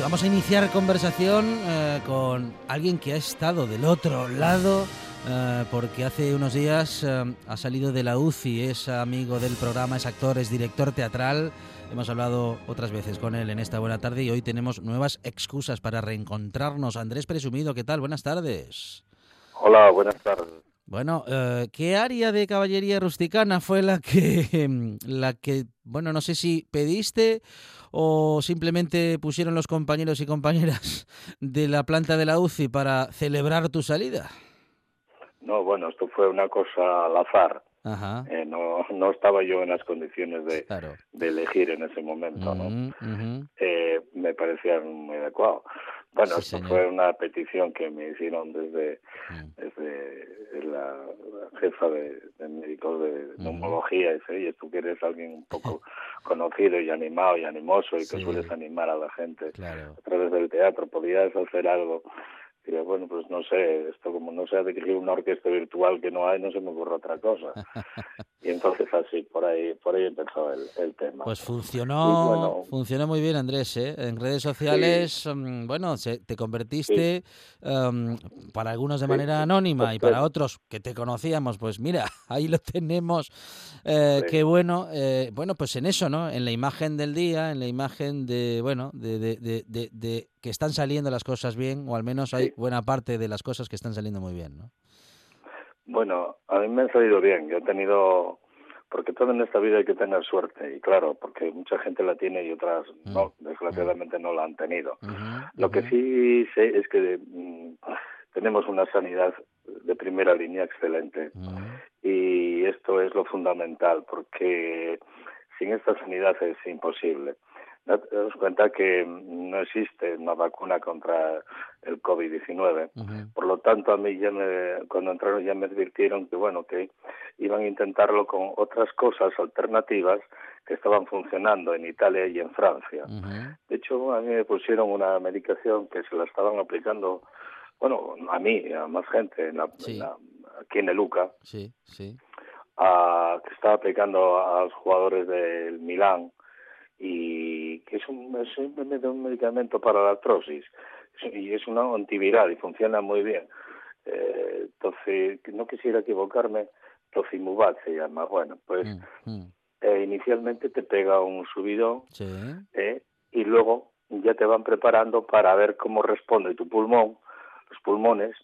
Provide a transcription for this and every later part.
Vamos a iniciar conversación eh, con alguien que ha estado del otro lado, eh, porque hace unos días eh, ha salido de la UCI, es amigo del programa, es actor, es director teatral. Hemos hablado otras veces con él en esta buena tarde y hoy tenemos nuevas excusas para reencontrarnos. Andrés Presumido, ¿qué tal? Buenas tardes. Hola, buenas tardes. Bueno, ¿qué área de caballería rusticana fue la que, la que, bueno, no sé si pediste o simplemente pusieron los compañeros y compañeras de la planta de la UCI para celebrar tu salida? No, bueno, esto fue una cosa al azar. Eh, no, no estaba yo en las condiciones de, de elegir en ese momento. ¿no? eh, me parecía muy adecuado. Bueno, esto fue una petición que me hicieron desde, mm. desde la, jefa de, médicos de neumología. Y dice, oye, tú que eres alguien un poco conocido y animado y animoso y que sueles animar a la gente a través del teatro, ¿podías hacer algo? Bueno, pues no sé, esto como no sea dirigir una orquesta virtual que no hay, no se me ocurre otra cosa. y entonces así, por ahí por ahí empezó el, tema. Pues funcionó, funcionó muy bien, Andrés, ¿eh? En redes sociales, mm, bueno, te convertiste em, para algunos de manera anónima y para otros que te conocíamos, pues mira, ahí lo tenemos. Eh, Qué bueno, eh, bueno, pues en eso, ¿no? En la imagen del día, en la imagen de, bueno, de, de, de, de que están saliendo las cosas bien, o al menos hay buena parte de las cosas que están saliendo muy bien, ¿no? Bueno, a mí me han salido bien. Yo he tenido, porque todo en esta vida hay que tener suerte, y claro, porque mucha gente la tiene y otras mm. no, desgraciadamente no la han tenido. Lo que sí sé es que mm, tenemos una sanidad de primera línea excelente, y esto es lo fundamental, porque sin esta sanidad es imposible daos cuenta que no existe una vacuna contra el COVID-19. Por lo tanto, a mí ya me, cuando entraron ya me advirtieron que, bueno, que iban a intentarlo con otras cosas alternativas que estaban funcionando en Italia y en Francia. De hecho, a mí me pusieron una medicación que se la estaban aplicando, bueno, a mí a más gente en la, aquí en el UCA. Sí, sí. A, que estaba aplicando a los jugadores del Milán y que es un, es un medicamento para la artrosis y es una antiviral y funciona muy bien. Eh, entonces, no quisiera equivocarme, Tocimubat se llama. Bueno, pues mm, mm. Eh, inicialmente te pega un subidón eh, y luego ya te van preparando para ver cómo responde tu pulmón, los pulmones,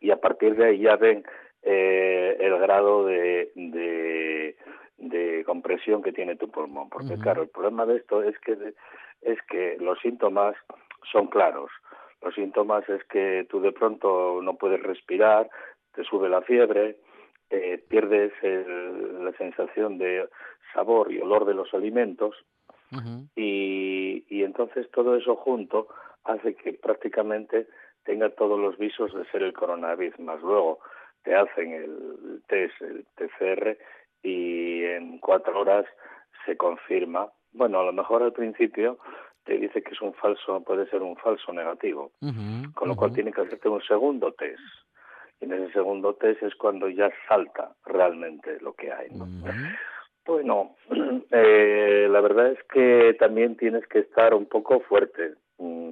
y a partir de ahí ya ven eh, el grado de, de de compresión que tiene tu pulmón. Porque, claro, el problema de esto es que, es que los síntomas son claros. Los síntomas es que tú de pronto no puedes respirar, te sube la fiebre, eh, pierdes la sensación de sabor y olor de los alimentos y, y entonces todo eso junto hace que prácticamente tenga todos los visos de ser el coronavirus. Más luego te hacen el test, el TCR, y en cuatro horas se confirma. Bueno, a lo mejor al principio te dice que es un falso, puede ser un falso negativo, con lo cual tiene que hacerte un segundo test. Y en ese segundo test es cuando ya salta realmente lo que hay. ¿no? Bueno, eh, la verdad es que también tienes que estar un poco fuerte. Mm,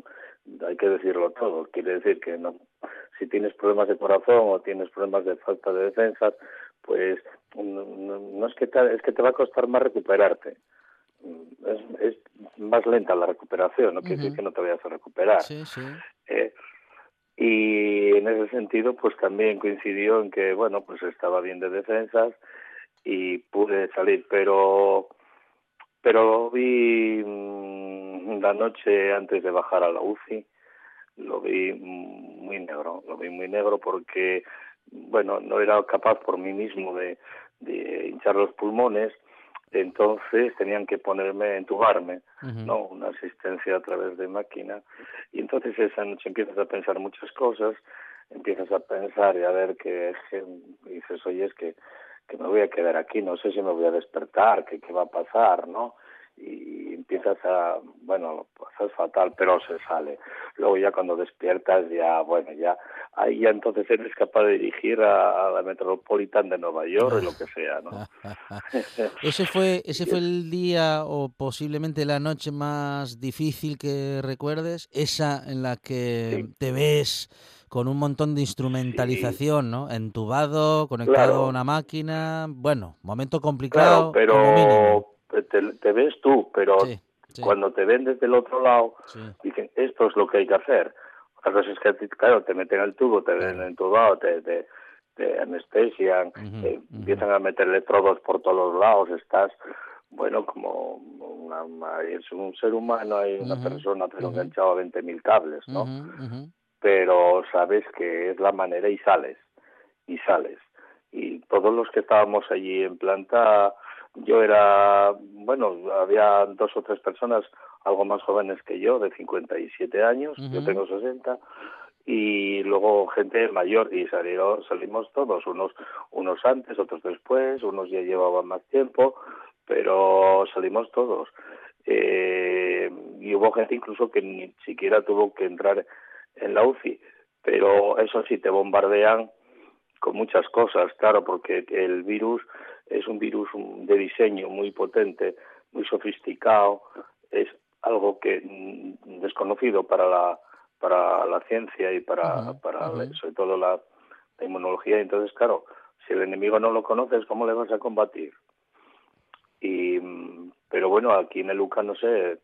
hay que decirlo todo. Quiere decir que no, si tienes problemas de corazón o tienes problemas de falta de defensa, pues no, es que te, es que te va a costar más recuperarte. Es, es más lenta la recuperación, no quiere decir que no te vayas a recuperar. Sí, sí. Eh, y en ese sentido, pues también coincidió en que, bueno, pues estaba bien de defensas y pude salir, pero pero vi mm, la noche antes de bajar a la UCI, lo vi muy negro, lo vi muy negro porque bueno, no era capaz por mí mismo de, de hinchar los pulmones, entonces tenían que ponerme, entubarme, ¿no? Una asistencia a través de máquina. Y entonces esa noche empiezas a pensar muchas cosas, empiezas a pensar y a ver que, que dices, oye, es que, que me voy a quedar aquí, no sé si me voy a despertar, que qué va a pasar, ¿no? Y empiezas a, bueno, pues es fatal, pero se sale. Luego ya cuando despiertas ya, bueno, ya, ahí ya entonces eres capaz de dirigir a, la Metropolitan de Nueva York o lo que sea, ¿no? ese fue, ese fue el día o posiblemente la noche más difícil que recuerdes, esa en la que te ves con un montón de instrumentalización, ¿no? Entubado, conectado a una máquina, bueno, momento complicado. pero te, ves tú, pero cuando te ven desde el otro lado, dicen, esto es lo que hay que hacer. Otras veces que, claro, te meten el tubo, te ven entubado, te, te, te anestesian, empiezan a meter electrodos por todos los lados, estás, bueno, como una, es un ser humano, hay una persona, pero enganchado a 20.000 cables, ¿no? Pero sabes que es la manera y sales, y sales. Y todos los que estábamos allí en planta, yo era, bueno, había dos o tres personas algo más jóvenes que yo, de 57 años, yo tengo 60, y luego gente mayor, y salieron, salimos todos, unos, unos antes, otros después, unos ya llevaban más tiempo, pero salimos todos. Eh, y hubo gente incluso que ni siquiera tuvo que entrar en la UCI, pero eso sí, te bombardean con muchas cosas, claro, porque el virus es un virus de diseño muy potente, muy sofisticado, es algo que mm, desconocido para la para la ciencia y para, para sobre todo la, inmunología. Entonces, claro, si el enemigo no lo conoces, ¿cómo le vas a combatir? Y, mm, pero bueno, aquí en el UCA no sé,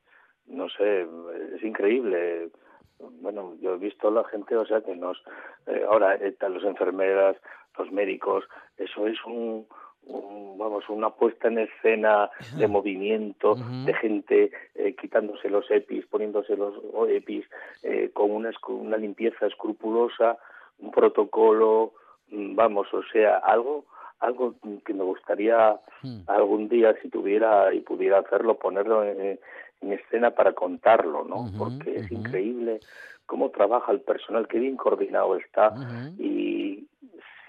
no sé, es increíble. Bueno, yo he visto a la gente, o sea, que nos, eh, ahora están las enfermeras, los médicos, eso es un, vamos, una puesta en escena de movimiento, de gente eh, quitándose los EPIs, poniéndose los EPIs, eh, con una, una limpieza escrupulosa, un protocolo, mm, vamos, o sea, algo algo que me gustaría hmm. algún día, si tuviera y pudiera hacerlo, ponerlo en, escena para contarlo, ¿no? Porque es increíble cómo trabaja el personal, qué bien coordinado está y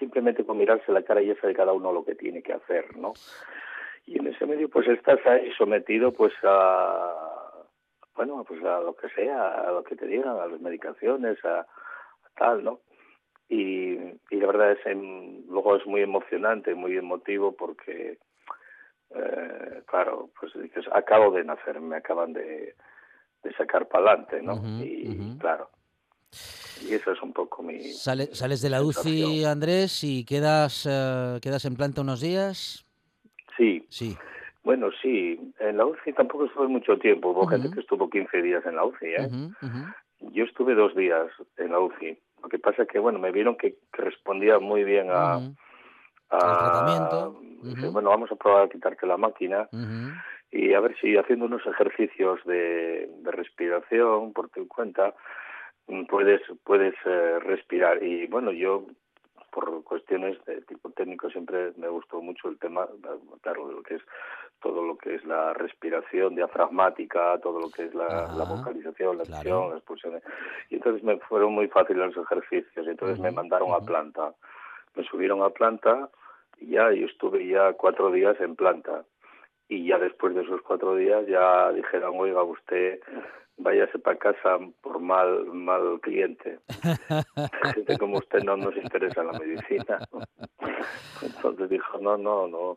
simplemente con mirarse la cara y esa de cada uno lo que tiene que hacer, ¿no? Y en ese medio pues estás ahí sometido pues a, bueno, pues a lo que sea, a lo que te digan, a las medicaciones, a, tal, ¿no? Y, y, la verdad es en, luego es muy emocionante, muy emotivo porque eh, claro, pues dices, acabo de nacer, me acaban de, de sacar para adelante, ¿no? y claro, y eso es un poco mi... ¿Sales de la UCI, Andrés, y quedas, eh, quedas en planta unos días? Sí. Sí. Bueno, sí. En la UCI tampoco estuve mucho tiempo. Hubo gente que estuvo 15 días en la UCI, ¿eh? Yo estuve dos días en la UCI. Lo que pasa es que, bueno, me vieron que, respondía muy bien a... a tratamiento. bueno, vamos a probar a quitarte la máquina y a ver si haciendo unos ejercicios de, de respiración por tu cuenta puedes puedes eh, respirar. Y bueno yo por cuestiones de tipo técnico siempre me gustó mucho el tema claro lo que es todo lo que es la respiración diafragmática todo lo que es la, vocalización la acción las expulsiones y entonces me fueron muy fáciles los ejercicios. Y entonces me mandaron a planta. Me subieron a planta y ya yo estuve ya cuatro días en planta. Y ya después de esos cuatro días ya dijeron oiga usted váyase para casa por mal mal cliente. Gente como usted no nos interesa la medicina. Entonces dijo, no, no, no,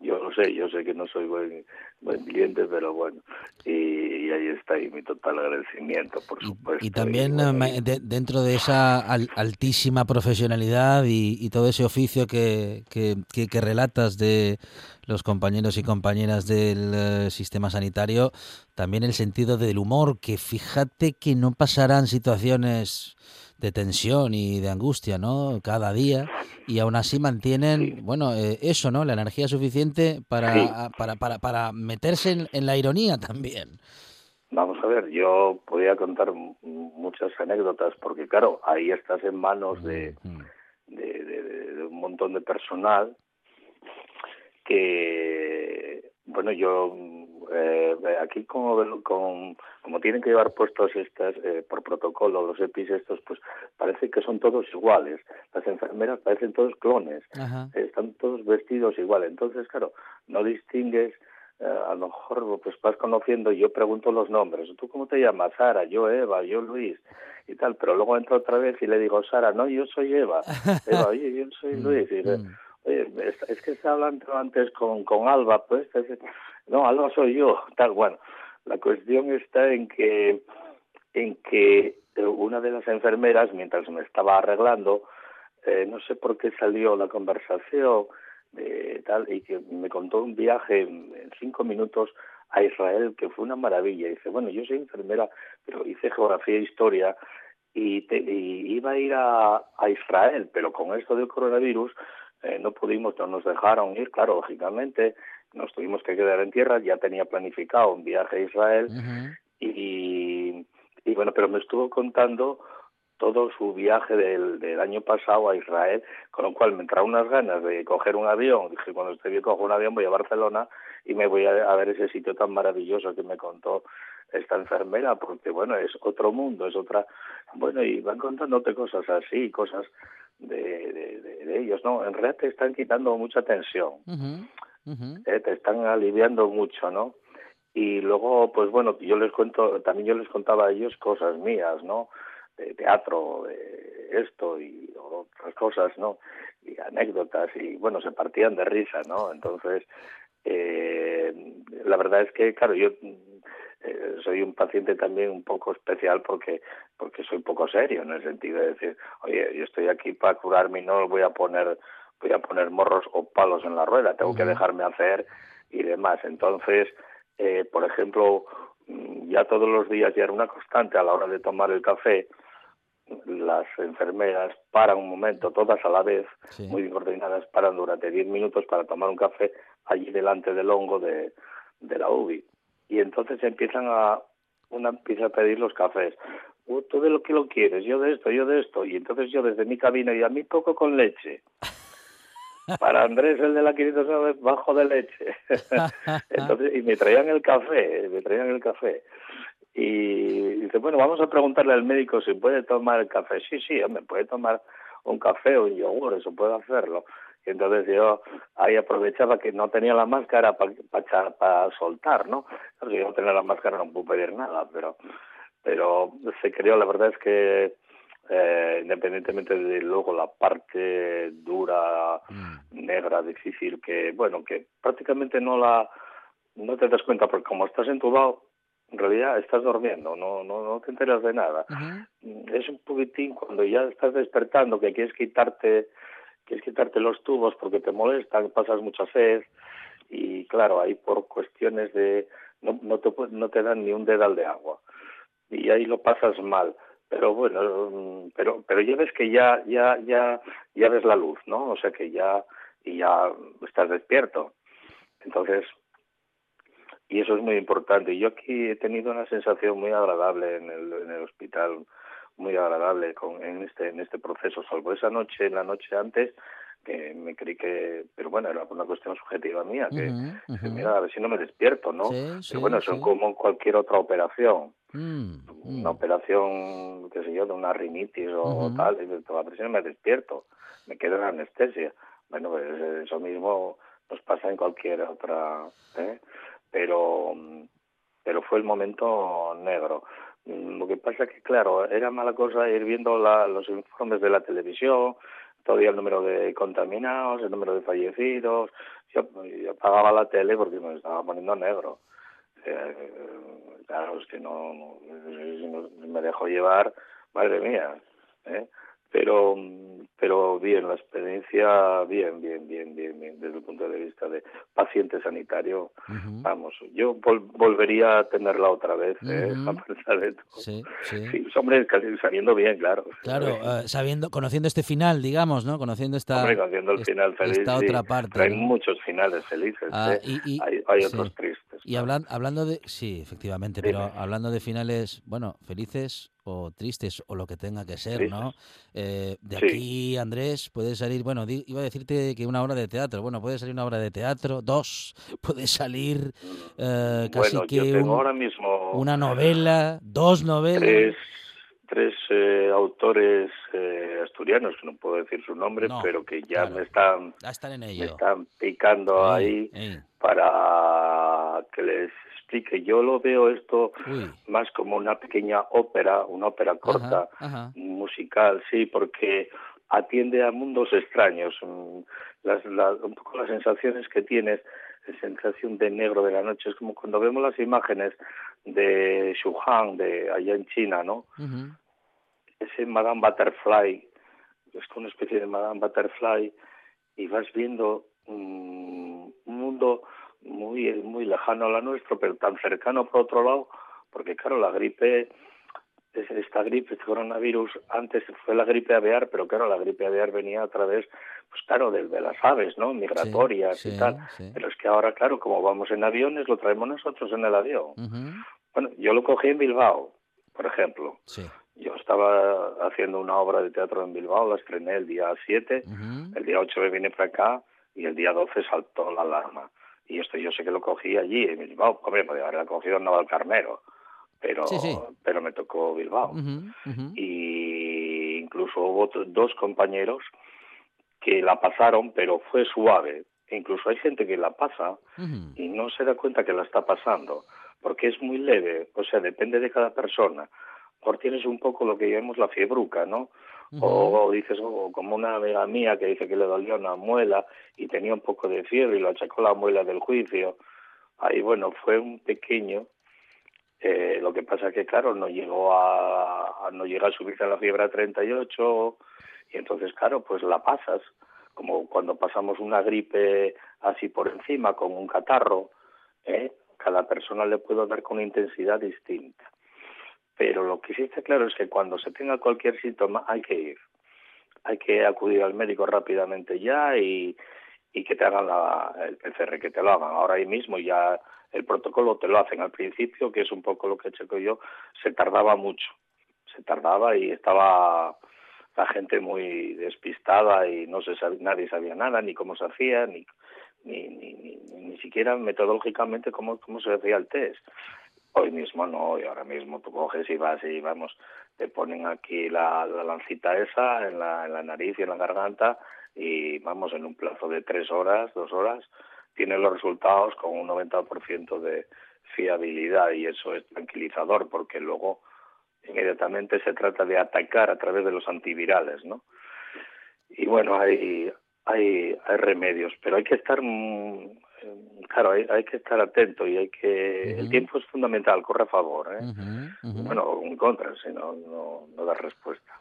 yo no sé, yo sé que no soy buen, buen cliente, pero bueno. Y, ahí está y mi total agradecimiento, por supuesto. Y, también eh, dentro de esa altísima profesionalidad y, todo ese oficio que, que, que relatas de los compañeros y compañeras del eh, sistema sanitario, también el sentido del humor, que fíjate que no pasarán situaciones de tensión y de angustia, ¿no? Cada día y aún así mantienen, bueno, eh, eso, ¿no? La energía suficiente para, para, para, para, meterse en, la ironía también. Vamos a ver, yo podría contar muchas anécdotas porque, claro, ahí estás en manos de, de, montón de personal que, bueno, yo eh, aquí como, con, como tienen que llevar puestos estas eh, por protocolo los EPIs estos, pues parece que son todos iguales. Las enfermeras parecen todos clones, están todos vestidos igual. Entonces, claro, no distingues eh, a lo mejor pues vas conociendo y yo pregunto los nombres. ¿Tú cómo te llamas? Sara, yo Eva, yo Luis y tal. Pero luego entro otra vez y le digo, Sara, no, yo soy Eva. Eva, oye, yo soy mm, Luis. Y mm. oye, es, que estaba hablando antes con, con Alba, pues. no, Alba soy yo. Tal, bueno, la cuestión está en que, en que una de las enfermeras, mientras me estaba arreglando, eh, no sé por qué salió la conversación, de tal y que me contó un viaje en, cinco minutos a Israel que fue una maravilla. Y dice, bueno, yo soy enfermera, pero hice geografía e historia y, iba a ir a, Israel, pero con esto del coronavirus eh, no pudimos, no nos dejaron ir, claro, lógicamente, nos tuvimos que quedar en tierra, ya tenía planificado un viaje a Israel y, y bueno, pero me estuvo contando todo su viaje del, del, año pasado a Israel, con lo cual me entraron unas ganas de coger un avión. Dije, cuando esté bien cojo un avión, voy a Barcelona y me voy a, ver ese sitio tan maravilloso que me contó esta enfermera, porque bueno, es otro mundo, es otra... Bueno, y van contándote cosas así, cosas de, de, ellos, ¿no? En realidad te están quitando mucha tensión, eh, te están aliviando mucho, ¿no? Y luego, pues bueno, yo les cuento, también yo les contaba a ellos cosas mías, ¿no? De teatro, de esto y otras cosas, ¿no? Y anécdotas y bueno, se partían de risa, ¿no? Entonces, eh, la verdad es que, claro, yo eh, soy un paciente también un poco especial porque porque soy poco serio en el sentido de decir, oye, yo estoy aquí para curarme y no voy a poner voy a poner morros o palos en la rueda, tengo que dejarme hacer y demás. Entonces, eh, por ejemplo, ya todos los días ya era una constante a la hora de tomar el café, las enfermeras paran un momento, todas a la vez, muy coordinadas, paran durante 10 minutos para tomar un café allí delante del hongo de, de la UBI. Y entonces empiezan a, una empieza a pedir los cafés. Uh, tú de lo que lo quieres, yo de esto, yo de esto. Y entonces yo desde mi cabina, y a mí poco con leche. Para Andrés, el de la 509, bajo de leche. entonces, y me traían el café, me traían el café y dice, bueno, vamos a preguntarle al médico si puede tomar el café. Sí, sí, me puede tomar un café o un yogur, eso puede hacerlo. Y entonces yo ahí aprovechaba que no tenía la máscara para para soltar, ¿no? Si yo no tenía la máscara no puedo pedir nada, pero pero se creó, la verdad es que eh, independientemente de luego la parte dura, mm. negra, difícil, que bueno, que prácticamente no la no te das cuenta porque como estás entubado en realidad estás durmiendo, no, no, no te enteras de nada. Es un poquitín cuando ya estás despertando que quieres quitarte, quieres quitarte los tubos porque te molestan, pasas mucha sed y claro, ahí por cuestiones de no, no te no te dan ni un dedal de agua y ahí lo pasas mal. Pero bueno pero pero ya ves que ya ya ya ya ves la luz no o sea que ya y ya estás despierto. Entonces y eso es muy importante. Yo aquí he tenido una sensación muy agradable en el, en el hospital, muy agradable con, en este en este proceso, salvo esa noche, la noche antes, que me creí que, pero bueno, era una cuestión subjetiva mía, que, mira, a ver si no me despierto, ¿no? pero bueno, es como cualquier otra operación. Mm, una mm. operación, qué sé yo, de una rinitis o tal, y a ver si no me despierto, me quedo en anestesia. Bueno, pues eso mismo nos pasa en cualquier otra, ¿eh? Pero, pero fue el momento negro. Lo que pasa que, claro, era mala cosa ir viendo los informes de la televisión, todavía el número de contaminados, el número de fallecidos. Yo, apagaba la tele porque me estaba poniendo negro. Eh, claro, es que no, no, me dejó llevar, madre mía. ¿eh? Pero pero bien la experiencia bien bien bien bien bien desde el punto de vista de paciente sanitario vamos yo volvería a tenerla otra vez ¿eh? a de todo. sí sí, sí hombre sabiendo bien claro. Claro eh, sabiendo conociendo este final digamos no conociendo esta hombre, conociendo el final feliz esta otra parte hay muchos finales felices ah, ¿eh? y, hay, hay otros tristes Y hablando de, sí, efectivamente, pero hablando de finales, bueno, felices o tristes o lo que tenga que ser, ¿no? Eh, de aquí, Andrés, puede salir, bueno, iba a decirte que una obra de teatro, bueno, puede salir una obra de teatro, dos, puede salir eh, casi que ahora mismo una novela, dos novelas. tres eh, autores eh, asturianos, que no puedo decir su nombre, pero que ya me están, están picando ahí para que les explique. Yo lo veo esto más como una pequeña ópera, una ópera corta, musical, sí, porque atiende a mundos extraños. Mm, las, un poco las sensaciones que tienes la sensación de negro de la noche. Es como cuando vemos las imágenes de Shuhan, de allá en China, ¿no? Ese Madame Butterfly, es una especie de Madame Butterfly, y vas viendo un mundo muy, muy lejano a la nuestro, pero tan cercano por otro lado, porque claro, la gripe, esta gripe, este coronavirus, antes fue la gripe aviar, pero claro, la gripe aviar venía a través, pues claro, de, las aves, ¿no? Migratorias y tal. Pero es que ahora, claro, como vamos en aviones, lo traemos nosotros en el avión. Bueno, yo lo cogí en Bilbao, por ejemplo. Sí. Yo estaba haciendo una obra de teatro en Bilbao, la estrené el día 7, el día 8 me vine para acá y el día 12 saltó la alarma. Y esto yo sé que lo cogí allí en Bilbao, hombre, podría haberla cogido en Navalcarnero, pero, pero me tocó Bilbao. Y incluso hubo dos compañeros que la pasaron, pero fue suave. incluso hay gente que la pasa y no se da cuenta que la está pasando, porque es muy leve, o sea, depende de cada persona mejor tienes un poco lo que llamamos la fiebruca, ¿no? o, dices, oh, como una amiga mía que dice que le dolió una muela y tenía un poco de fiebre y lo achacó la muela del juicio. Ahí, bueno, fue un pequeño. Eh, lo que pasa que, claro, no llegó a, no llega a subirse a la fiebre a 38 y entonces, claro, pues la pasas. Como cuando pasamos una gripe así por encima, con un catarro, ¿eh? cada persona le puede dar con intensidad distinta. Pero lo que sí está claro es que cuando se tenga cualquier síntoma hay que ir. Hay que acudir al médico rápidamente ya y, y que te hagan la, el PCR, que te lo hagan ahora mismo ya el protocolo te lo hacen al principio, que es un poco lo que he hecho yo, se tardaba mucho, se tardaba y estaba la gente muy despistada y no se nadie sabía nada, ni cómo se hacía, ni, ni, ni, ni, ni siquiera metodológicamente cómo, cómo se hacía el test. Hoy mismo no, y ahora mismo tú coges y vas y vamos, te ponen aquí la, la lancita esa en la, en la nariz y en la garganta y vamos en un plazo de tres horas, dos horas, tienes los resultados con un 90% de fiabilidad y eso es tranquilizador porque luego inmediatamente se trata de atacar a través de los antivirales, ¿no? Y bueno, hay, hay, hay remedios, pero hay que estar claro, hay, hay, que estar atento y hay que... El tiempo es fundamental, corre a favor, ¿eh? Bueno, en contra, si no, no, da respuesta.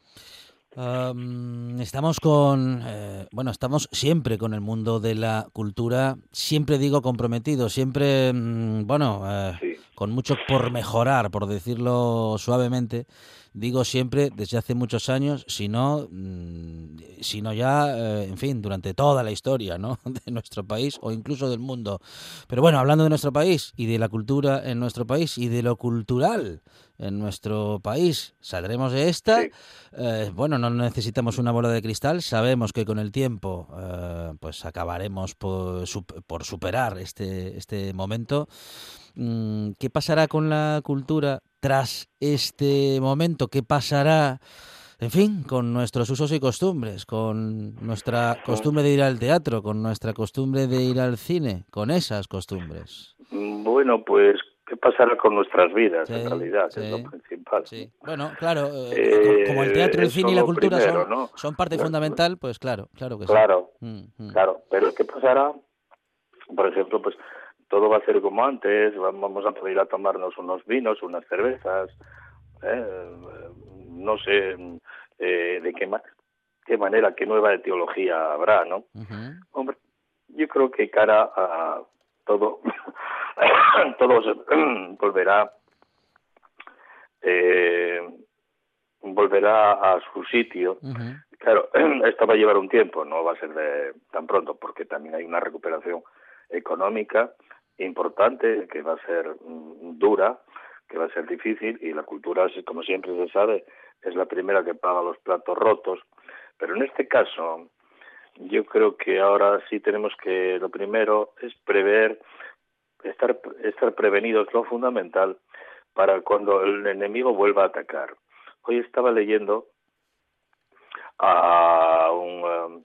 Estamos con, eh, bueno, estamos siempre con el mundo de la cultura, siempre digo comprometido, siempre, mm, bueno, eh, con mucho por mejorar, por decirlo suavemente digo siempre desde hace muchos años, sino, mm, sino ya, eh, en fin, durante toda la historia ¿no? de nuestro país o incluso del mundo. Pero bueno, hablando de nuestro país y de la cultura en nuestro país y de lo cultural en nuestro país, saldremos de esta. Eh, bueno, no necesitamos una bola de cristal, sabemos que con el tiempo eh, pues acabaremos por, por superar este, este momento. Mm, ¿Qué pasará con la cultura tras este momento? ¿Qué pasará, en fin, con nuestros usos y costumbres, con nuestra costumbre de ir al teatro, con nuestra costumbre de ir al cine, con esas costumbres? Bueno, pues qué pasará con nuestras vidas, en realidad, es lo principal. Sí. Bueno, claro, eh, como el teatro, el cine y la cultura son, parte fundamental, pues claro, claro que sí. Claro, mm, mm. claro, pero ¿qué pasará? Por ejemplo, pues todo va a ser como antes, vamos a poder ir a tomarnos unos vinos, unas cervezas, ¿eh? no sé eh, de qué, qué manera, qué nueva etiología habrá, ¿no? Hombre, yo creo que cara a todo, todo se volverá, eh, volverá a su sitio. Claro, esto va a llevar un tiempo, no va a ser de tan pronto, porque también hay una recuperación económica importante, que va a ser mm, dura, que va a ser difícil y la cultura, como siempre se sabe, es la primera que paga los platos rotos. Pero en este caso, yo creo que ahora sí tenemos que, lo primero es prever, estar, estar prevenidos, lo fundamental, para cuando el enemigo vuelva a atacar. Hoy estaba leyendo a un, um,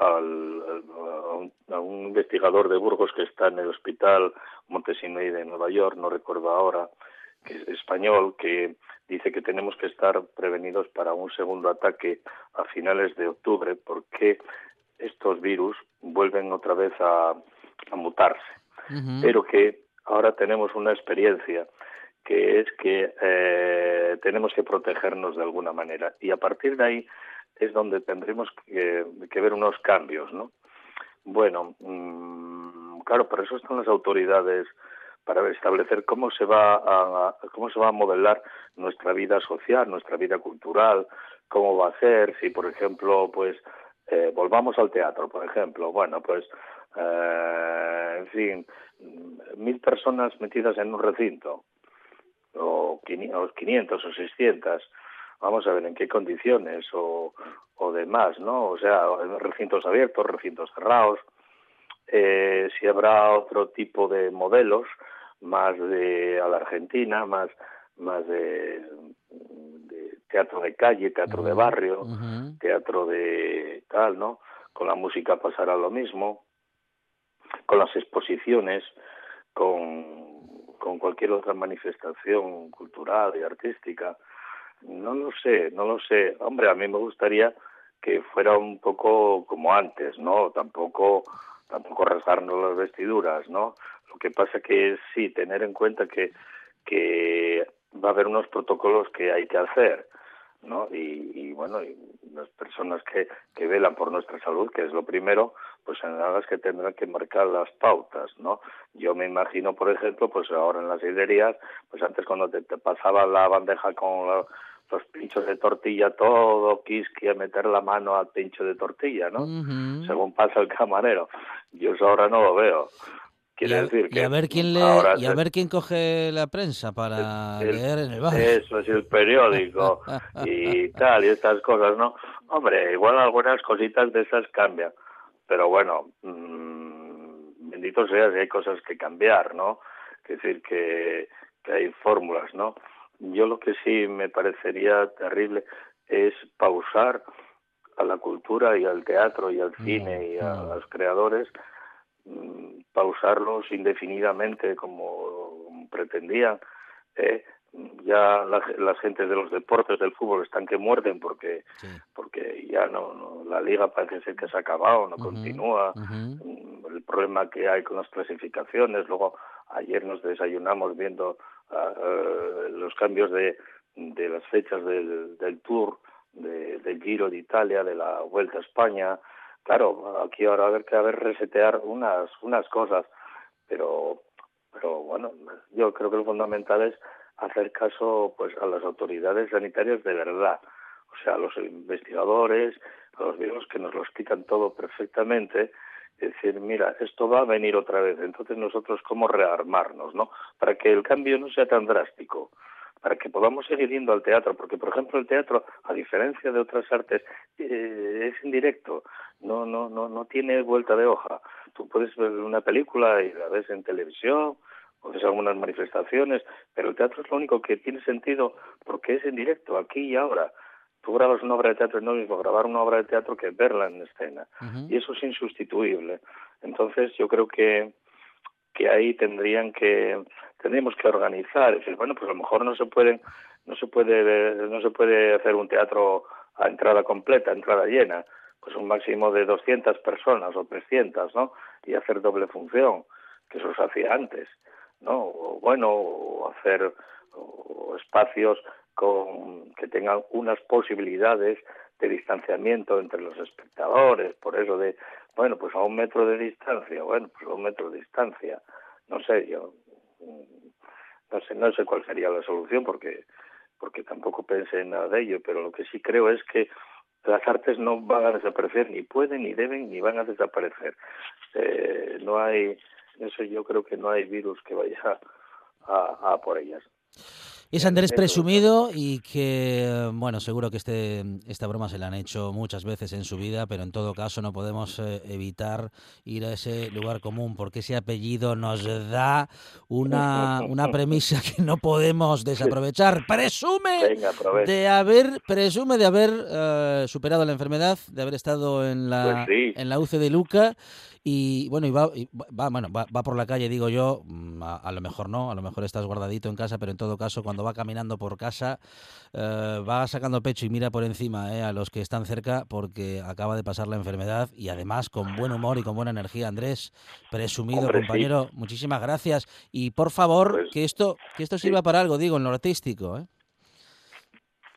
a un, investigador de Burgos que está en el hospital Montesinos de Nueva York, no recuerdo ahora, que es español, que dice que tenemos que estar prevenidos para un segundo ataque a finales de octubre porque estos virus vuelven otra vez a, mutarse. Pero que ahora tenemos una experiencia que es que eh, tenemos que protegernos de alguna manera. Y a partir de ahí es donde tendremos que, ver unos cambios, ¿no? Bueno, mm, claro, para eso están las autoridades para establecer cómo se va a cómo se va a modelar nuestra vida social, nuestra vida cultural, cómo va a ser, si por ejemplo, pues eh, volvamos al teatro, por ejemplo, bueno, pues eh, en fin, mil personas metidas en un recinto, o 500 o 600, vamos a ver en qué condiciones o, demás, ¿no? O sea, recintos abiertos, recintos cerrados, eh, si habrá otro tipo de modelos, más de a la Argentina, más, más de, teatro de calle, teatro de barrio, teatro de tal, ¿no? Con la música pasará lo mismo, con las exposiciones, con, con cualquier otra manifestación cultural y artística. No lo sé, no lo sé. Hombre, a mí me gustaría que fuera un poco como antes, ¿no? Tampoco tampoco rasgarnos las vestiduras, ¿no? Lo que pasa que sí tener en cuenta que que va a haber unos protocolos que hay que hacer, ¿no? Y, y bueno, y las personas que, que velan por nuestra salud, que es lo primero, pues en es que tendrán que marcar las pautas, ¿no? Yo me imagino, por ejemplo, pues ahora en las hidrerías, pues antes cuando te, pasaba la bandeja con los pinchos de tortilla, todo quisque meter la mano al pincho de tortilla, ¿no? Según pasa el camarero. Yo eso ahora no lo veo. Quiere y a, decir que a ver quién lee, y a ver quién coge la prensa para leer en el bar. Eso es el periódico y tal, y estas cosas, ¿no? Hombre, igual algunas cositas de esas cambian pero bueno, mmm, bendito sea si hay cosas que cambiar, ¿no? Es decir, que, que hay fórmulas, ¿no? Yo lo que sí me parecería terrible es pausar a la cultura y al teatro y al cine y a los creadores, mm, pausarlos indefinidamente como pretendían, ¿eh? ya las gentes de los deportes del fútbol están que muerden porque porque ya no, la liga parece ser que se ha acabado no continúa. mm, el problema que hay con las clasificaciones luego ayer nos desayunamos viendo ah, eh, los cambios de, de las fechas del, del tour de, del Giro de Italia de la Vuelta a España claro aquí ahora ver que haber resetear unas unas cosas. Pero pero bueno yo creo que lo fundamental es hacer caso pues a las autoridades sanitarias de verdad, o sea, a los investigadores, a los virus que nos lo explican todo perfectamente, decir, mira, esto va a venir otra vez, entonces nosotros cómo rearmarnos, ¿no? Para que el cambio no sea tan drástico, para que podamos seguir yendo al teatro, porque por ejemplo el teatro, a diferencia de otras artes, eh, es indirecto, no, no, no, no tiene vuelta de hoja. Tú puedes ver una película y la ves en televisión, haces algunas manifestaciones, pero el teatro es lo único que tiene sentido porque es en directo, aquí y ahora. Tú grabas una obra de teatro, no es lo mismo grabar una obra de teatro que verla en escena. Y eso es insustituible. Entonces yo creo que, que ahí tendrían que, tendríamos que organizar, es decir, bueno, pues a lo mejor no se pueden, no se puede, no se puede hacer un teatro a entrada completa, entrada llena, pues un máximo de 200 personas o 300, ¿no? Y hacer doble función, que eso se hacía antes. ¿no? O, bueno, hacer espacios con, que tengan unas posibilidades de distanciamiento entre los espectadores, por eso de, bueno, pues a un metro de distancia, bueno, pues a un metro de distancia, no sé, yo mm, no sé, no sé cuál sería la solución porque porque tampoco pensé en nada de ello, pero lo que sí creo es que las artes no van a desaparecer, ni pueden, ni deben, ni van a desaparecer. Eh, no hay eso yo creo que no hay virus que vaya a, a por ellas. Es Andrés presumido y que, bueno, seguro que este, esta broma se la han hecho muchas veces en su vida, pero en todo caso no podemos eh, evitar ir a ese lugar común porque ese apellido nos da una, una premisa que no podemos desaprovechar. Presume de haber, presume de haber eh, superado la enfermedad, de haber estado en la, pues en la UC de Luca y bueno, y va, va, bueno, va, por la calle, digo yo, mm, a, lo mejor no, a lo mejor estás guardadito en casa, pero en todo caso, cuando va caminando por casa, eh, va sacando pecho y mira por encima eh, a los que están cerca porque acaba de pasar la enfermedad y además con buen humor y con buena energía. Andrés, presumido compañero, muchísimas gracias. Y por favor, pues que esto que esto sirva para algo, digo, en lo artístico. ¿eh?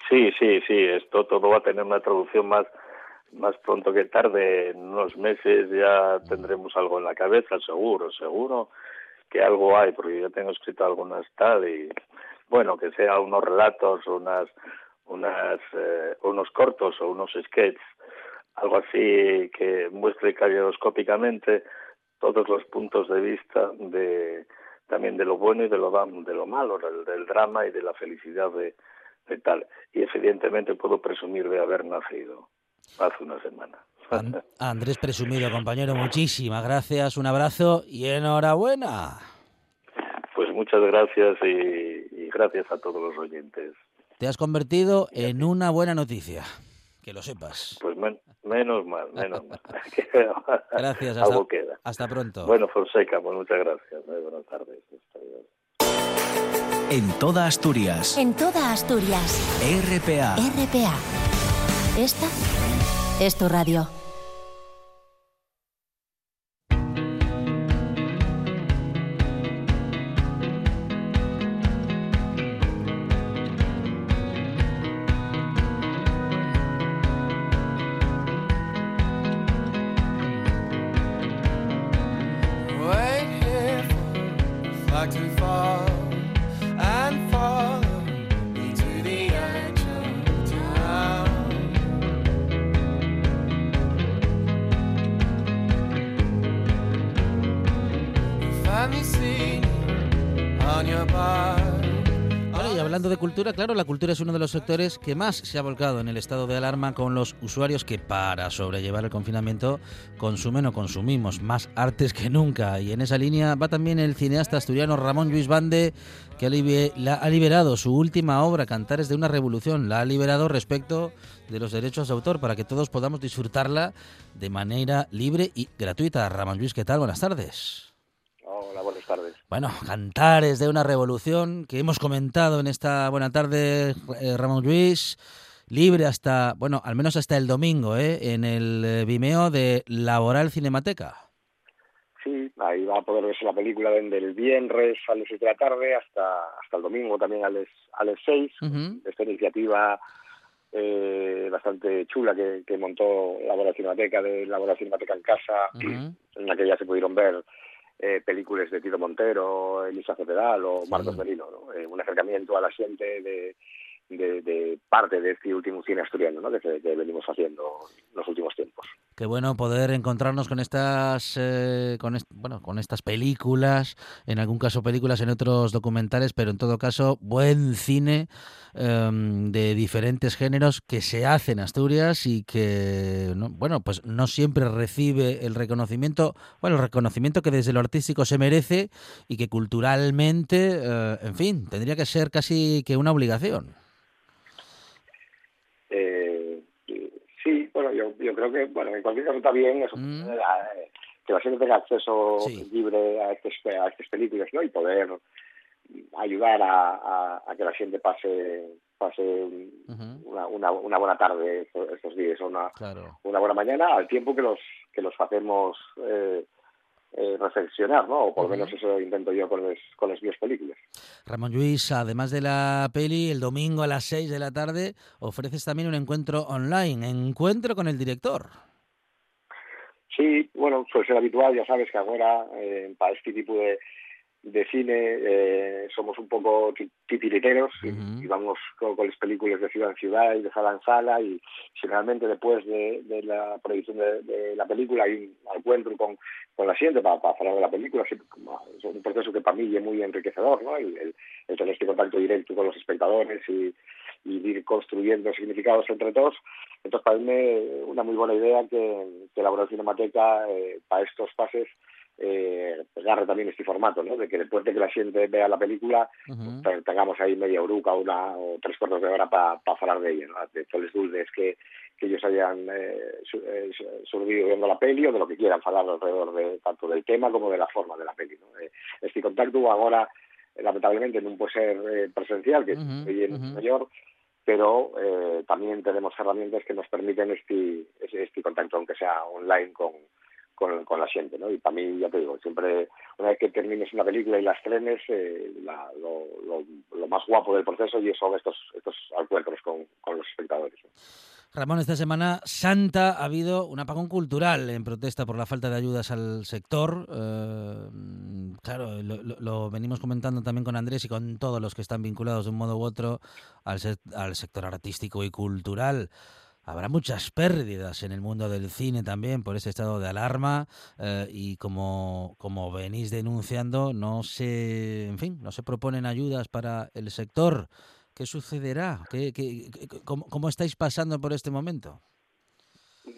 Sí, sí, sí, esto todo va a tener una traducción más más pronto que tarde, en unos meses ya tendremos algo en la cabeza, seguro, seguro que algo hay, porque yo tengo escrito algunas tal y bueno, que sea unos relatos, unas, unas, eh, unos cortos o unos sketches, algo así que muestre caleidoscópicamente todos los puntos de vista de también de lo bueno y de lo de lo malo, del, del drama y de la felicidad de, de tal. Y evidentemente puedo presumir de haber nacido hace una semana. Andrés Presumido, compañero, muchísimas gracias, un abrazo y enhorabuena. Muchas gracias y, gracias a todos los oyentes. Te has convertido en una buena noticia, que lo sepas. Pues menos mal, menos mal. gracias, hasta, hasta pronto. Bueno, Fonseca, pues muchas gracias. Buenas tardes. En toda Asturias. En toda Asturias. RPA. RPA. Esta es tu radio. Claro, la cultura es uno de los sectores que más se ha volcado en el estado de alarma con los usuarios que para sobrellevar el confinamiento consumen o consumimos más artes que nunca. Y en esa línea va también el cineasta asturiano Ramón Luis Bande, que ha liberado su última obra, Cantares de una Revolución. La ha liberado respecto de los derechos de autor para que todos podamos disfrutarla de manera libre y gratuita. Ramón Luis, ¿qué tal? Buenas tardes. Tardes. Bueno, cantares de una revolución que hemos comentado en esta buena tarde, eh, Ramón Luis, libre hasta, bueno, al menos hasta el domingo, ¿eh? en el eh, Vimeo de Laboral Cinemateca. Sí, ahí va a poder verse la película desde el viernes a las 7 de la tarde hasta, hasta el domingo también a las, a las 6. Esta iniciativa eh, bastante chula que, que montó Laboral Cinemateca, de Laboral Cinemateca en Casa, en la que ya se pudieron ver eh, películas de Tito Montero, Elisa Cepedal o Marcos Merino, eh, un acercamiento a la gente de, de, parte de este último cine asturiano ¿no? que, venimos haciendo en los últimos tiempos. Qué bueno poder encontrarnos con estas eh, con bueno con estas películas, en algún caso películas, en otros documentales, pero en todo caso buen cine em, de diferentes géneros que se hace en Asturias y que bueno pues no siempre recibe el reconocimiento, bueno el reconocimiento que desde lo artístico se merece y que culturalmente, eh, en fin, tendría que ser casi que una obligación. Eh, sí, bueno, yo, yo creo que, bueno, en cualquier caso está bien eso, mm. eh, que la gente tenga acceso libre a, este, a estas películas, ¿no? Y poder ayudar a, a, que la gente pase pase una, una, una, buena tarde estos días, una, una buena mañana, al tiempo que los que los hacemos eh, eh, reflexionar, ¿no? O por lo menos eso intento yo con, con las mías películas. Ramón Luis, además de la peli, el domingo a las 6 de la tarde ofreces también un encuentro online, encuentro con el director. Sí, bueno, suele ser habitual, ya sabes que ahora eh, para este tipo de, de cine eh, somos un poco titiriteros y, vamos con, las películas de ciudad en ciudad y de sala en sala y generalmente después de, la proyección de, la película hay un encuentro con, con la siguiente para, para hablar de la película. Es un proceso que para mí es muy enriquecedor, ¿no? El, tener este contacto directo con los espectadores y, ir construyendo significados entre todos. Entonces, para mí una muy buena idea que, que la Cinemateca eh, para estos pases eh, agarre también este formato, ¿no? De que después de que la gente vea la película, pues, tengamos ahí media oruca, una o tres cuartos de hora para pa hablar de ella, ¿no? De todos los dulces que, que ellos hayan eh, eh surgido viendo la peli o de lo que quieran hablar alrededor de tanto del tema como de la forma de la peli, ¿no? Eh, este contacto ahora, lamentablemente, no puede ser eh, presencial, que estoy en mayor, pero eh, también tenemos herramientas que nos permiten este, este contacto, aunque sea online, con, con, la gente, ¿no? Y para mí, ya te digo, siempre, una vez que termines una película y las trenes, eh, lo, más guapo del proceso y son estos, estos encuentros con, con los espectadores. Ramón, esta semana santa ha habido un apagón cultural en protesta por la falta de ayudas al sector. Eh, claro, lo, venimos comentando también con Andrés y con todos los que están vinculados de un modo u otro al, al sector artístico y cultural. Habrá muchas pérdidas en el mundo del cine también por ese estado de alarma eh, y como, como venís denunciando, no se, en fin, no se proponen ayudas para el sector. ¿Qué sucederá? ¿Qué, qué, cómo, estáis pasando por este momento?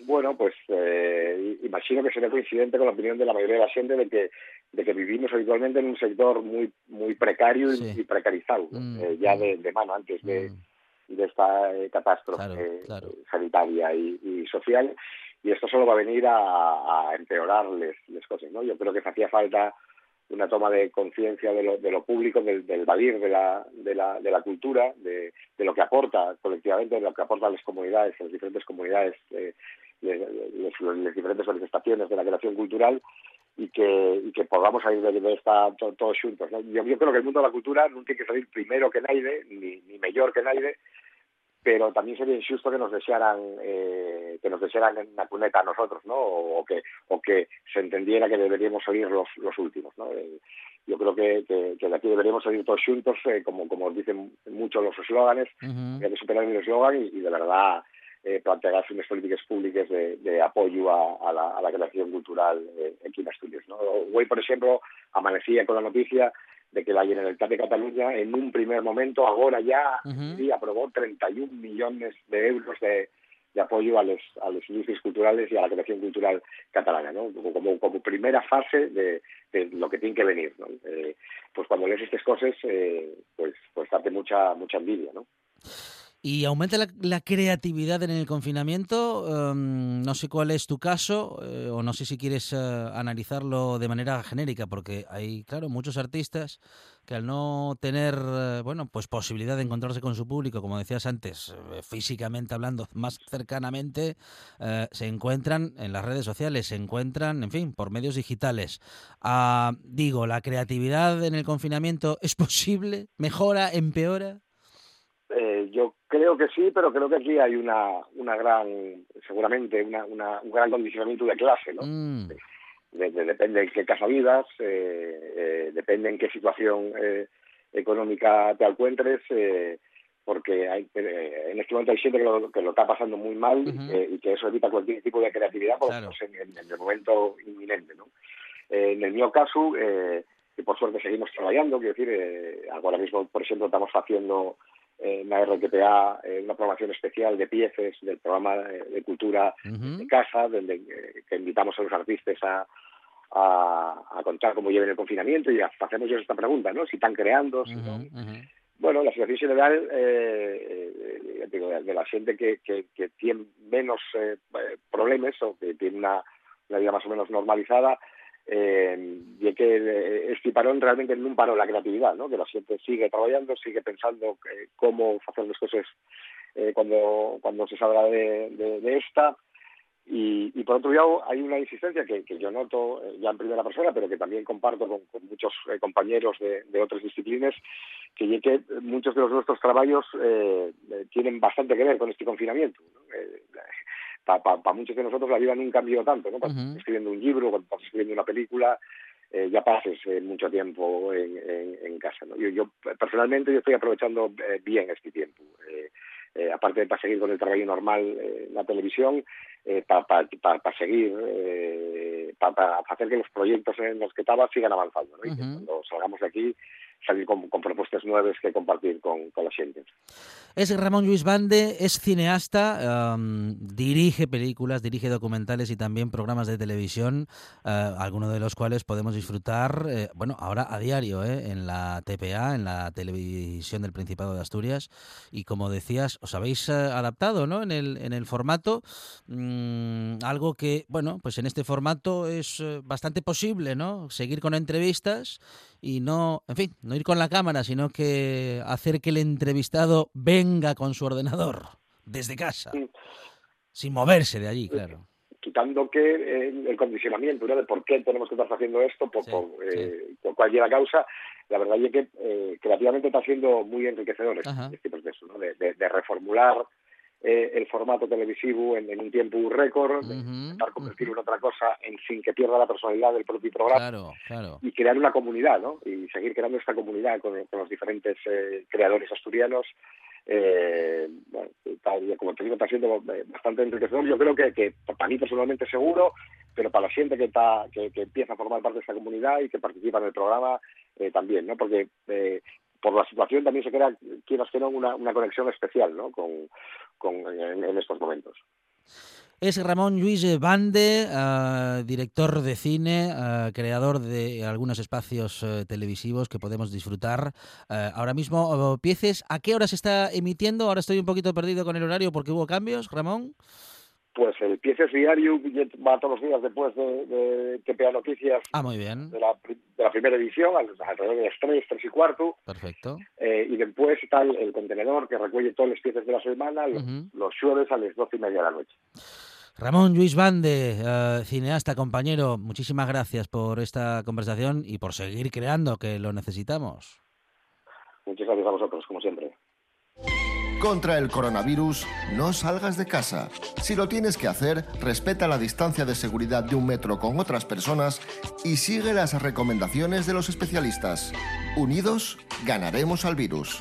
Bueno, pues eh, imagino que será coincidente con la opinión de la mayoría de la gente de que de que vivimos habitualmente en un sector muy muy precario y, precarizado, mm, eh, ya mm. de, mano antes de, mm de esta eh, catástrofe sanitaria y, social y esto solo va a venir a, a empeorar las cosas no yo creo que hacía falta una toma de conciencia de lo, de lo público, del, del valir de la, de la, de la cultura, de, de, lo que aporta colectivamente, de lo que aporta a las comunidades, a las diferentes comunidades, eh, las diferentes manifestaciones de la creación cultural y que, y que podamos salir de, esta todos juntos. ¿no? Yo, yo, creo que el mundo de la cultura no tiene que salir primero que nadie, ni, ni mejor que nadie, pero también sería injusto que nos desearan eh, que nos desearan en la cuneta a nosotros no o, que o que se entendiera que deberíamos salir los, los últimos no eh, yo creo que, que, que, de aquí deberíamos salir todos juntos eh, como como dicen muchos los eslóganes hay que superar el eslogan y, de verdad eh, plantearse unas políticas públicas de, de apoyo a, a, la, a, la, creación cultural eh, aquí en Asturias. ¿no? Hoy, por ejemplo, amanecía con la noticia de que la Generalitat de Cataluña en un primer momento, ahora ya, aprobó 31 millones de euros de, de apoyo a los, a los industrias culturales y a la creación cultural catalana, ¿no? Como, como primera fase de, de lo que tiene que venir, ¿no? Eh, pues cuando lees estas cosas, eh, pues, pues hace mucha, mucha envidia, ¿no? ¿Y aumenta la, creatividad en el confinamiento? Em, no sé cuál es tu caso, eh, o no sé si quieres eh, analizarlo de manera genérica, porque hay, claro, muchos artistas que al no tener, eh, bueno, pues posibilidad de encontrarse con su público, como decías antes, físicamente hablando, más cercanamente, se encuentran en las redes sociales, se encuentran, en fin, por medios digitales. Ah, digo, ¿la creatividad en el confinamiento es posible? ¿Mejora? ¿Empeora? Eh, yo creo que sí, pero creo que aquí hay una, una gran, seguramente, una, una, un gran condicionamiento de clase, ¿no? Mm. depende en qué casa vivas, eh, eh, depende en qué situación eh, económica te encuentres, porque hay, eh, en este momento hay gente que lo, que lo está pasando muy mal y que eso evita cualquier tipo de creatividad pues, en, el momento inminente, ¿no? en el mío caso, que por suerte seguimos trabajando, quiero decir, ahora mismo, por ejemplo, estamos haciendo en la RTPA eh, una programación especial de piezas del programa de, cultura de casa, donde eh, que invitamos a los artistas a, a, contar cómo lleven el confinamiento y hacemos yo esta pregunta, ¿no? Si están creando, si no. Bueno, la situación general eh, digo, de la gente que, que, que tiene menos problemas o que tiene una, una vida más o menos normalizada, eh, y que este parón realmente no paró la creatividad, ¿no? que la gente sigue trabajando, sigue pensando eh, cómo hacer las cosas eh, cuando, cuando se salga de, esta. Y, por otro lado, hay una insistencia que, yo noto eh, ya en primera persona, pero que también comparto con, muchos eh, compañeros de, de, otras disciplinas, que, muchos de los nuestros trabajos eh, tienen bastante que ver con este confinamiento. Para muchos de nosotros la vida nunca cambiado tanto, ¿no? Cuando estás escribiendo un libro, cuando estás escribiendo una película, eh, ya pases eh, mucho tiempo en, en, casa. ¿no? Yo, yo, personalmente yo estoy aprovechando eh, bien este tiempo. aparte de para seguir con el trabajo normal en la televisión, para pa, seguir, para hacer que los proyectos en los que estaba sigan avanzando. ¿no? Y cuando salgamos de aquí salir con, propuestas nuevas que compartir con, con, la gente. Es Ramón Luis Bande, es cineasta, dirige películas, dirige documentales y también programas de televisión, uh, algunos de los cuales podemos disfrutar, eh, bueno, ahora a diario, eh, en la TPA, en la televisión del Principado de Asturias. Y como decías, os habéis eh, adaptado ¿no? en, el, en el formato, mm, algo que, bueno, pues en este formato es bastante posible, ¿no? Seguir con entrevistas y no, en fin, no ir con la cámara, sino que hacer que el entrevistado venga con su ordenador desde casa, sin moverse de allí, claro. Quitando que eh, el condicionamiento de por qué tenemos que estar haciendo esto, por, eh, cualquier causa, la verdad es que eh, creativamente está siendo muy enriquecedor. Este proceso, ¿no? de reformular eh, el formato televisivo en, un tiempo récord, para convertirlo en otra cosa en, sin que pierda la personalidad del propio programa y crear una comunidad, ¿no? Y seguir creando esta comunidad con, los diferentes eh, creadores asturianos. Eh, bueno, como te digo, está siendo bastante enriquecedor. Yo creo que, que para mí personalmente seguro, pero para la gente que, está, que, empieza a formar parte de esta comunidad y que participa en el programa también, ¿no? Porque por la situación también se crea, quieras que no, una, una conexión especial ¿no? con, con en, estos momentos. Es Ramón Luis Bande, uh, director de cine, uh, creador de algunos espacios uh, televisivos que podemos disfrutar. ahora mismo, Pieces, ¿a qué hora se está emitiendo? Ahora estoy un poquito perdido con el horario porque hubo cambios, Ramón. Pues el Pieces Diario va todos los días después de, de TPA Noticias. Ah, muy bien. De la, de la primera edición, alrededor de las 3, 3 y cuarto. Perfecto. Eh, y después está el, contenedor que recuelle todos los pieces de la semana, los, los jueves a las 12 y media de la noche. Ramón Luis Bande, uh, cineasta, compañero, muchísimas gracias por esta conversación y por seguir creando, que lo necesitamos. Muchas gracias a vosotros, como siempre. Contra el coronavirus, no salgas de casa. Si lo tienes que hacer, respeta la distancia de seguridad de un metro con otras personas y sigue las recomendaciones de los especialistas. Unidos, ganaremos al virus.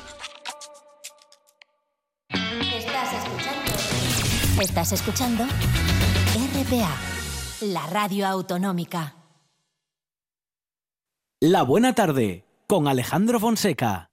Estás escuchando. Estás escuchando RPA, la radio autonómica. La buena tarde, con Alejandro Fonseca.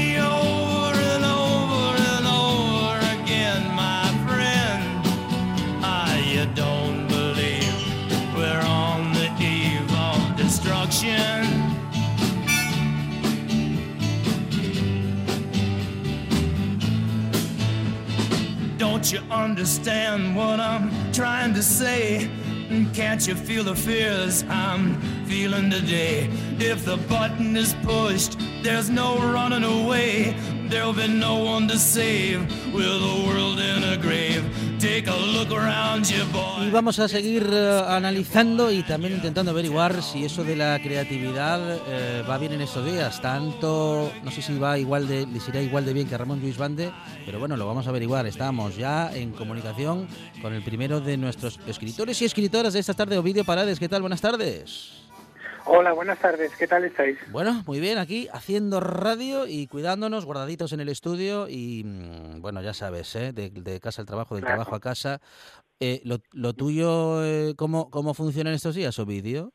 You understand what I'm trying to say? Can't you feel the fears I'm feeling today? If the button is pushed, there's no running away. There'll be no one to save with the world in a grave. Y vamos a seguir uh, analizando y también intentando averiguar si eso de la creatividad uh, va bien en estos días. Tanto, no sé si va igual de, les irá igual de bien que Ramón Luis Bande, pero bueno, lo vamos a averiguar. Estamos ya en comunicación con el primero de nuestros escritores y escritoras de esta tarde, Ovidio Parades. ¿Qué tal? Buenas tardes. Hola, buenas tardes. ¿Qué tal estáis? Bueno, muy bien, aquí haciendo radio y cuidándonos, guardaditos en el estudio y, mm, bueno, ya sabes, ¿eh? de, casa al trabajo, del trabajo a casa. Eh, lo, tuyo, eh, ¿cómo, ¿cómo funciona en estos días, Ovidio?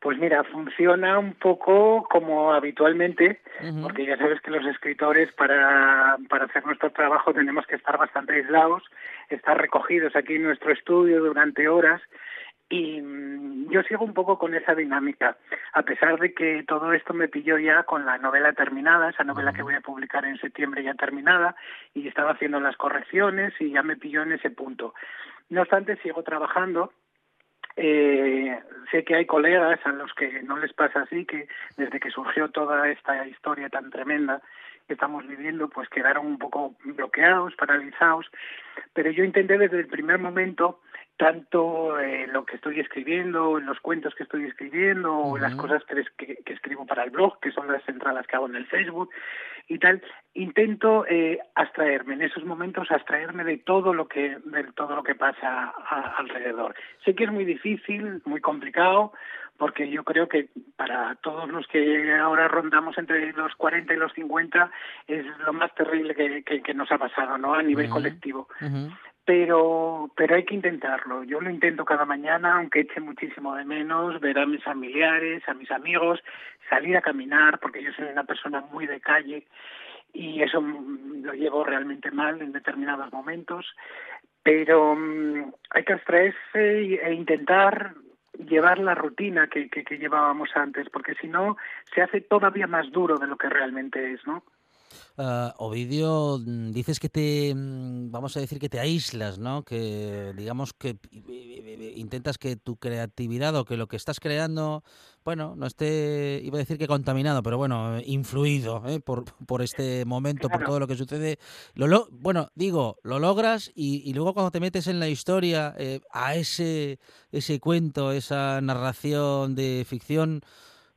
Pues mira, funciona un poco como habitualmente, porque ya sabes que los escritores para, para hacer nuestro trabajo tenemos que estar bastante aislados, estar recogidos aquí en nuestro estudio durante horas Y mm, yo sigo un poco con esa dinámica, a pesar de que todo esto me pilló ya con la novela terminada, esa novela que voy a publicar en septiembre ya terminada, y estaba haciendo las correcciones y ya me pilló en ese punto. No obstante, sigo trabajando eh, sé que hay colegas a los que no les pasa así, que desde que surgió toda esta historia tan tremenda que estamos viviendo, pues quedaron un poco bloqueados, paralizados, pero yo intenté desde el primer momento tanto eh, lo que estoy escribiendo, los cuentos que estoy escribiendo, o las cosas que, que, escribo para el blog, que son las entradas que hago en el Facebook y tal, intento eh, abstraerme en esos momentos, abstraerme de todo lo que de todo lo que pasa alrededor. Sé que es muy difícil, muy complicado, porque yo creo que para todos los que ahora rondamos entre los 40 y los 50 es lo más terrible que, que, nos ha pasado, ¿no? A nivel colectivo pero pero hay que intentarlo. Yo lo intento cada mañana, aunque eche muchísimo de menos, ver a mis familiares, a mis amigos, salir a caminar, porque yo soy una persona muy de calle y eso lo llevo realmente mal en determinados momentos, pero mm, hay que abstraerse e intentar llevar la rutina que, que, que llevábamos antes, porque si no se hace todavía más duro de lo que realmente es, ¿no? Uh, Ovidio, mm, dices que te, mm, vamos a decir que te aíslas, ¿no? Que digamos que intentas que tu creatividad o que lo que estás creando, bueno, no esté, iba a decir que contaminado, pero bueno, influido ¿eh? por, por este momento, por todo lo que sucede. Lo, bueno, digo, lo logras y, y, luego cuando te metes en la historia, eh, a ese, ese cuento, esa narración de ficción,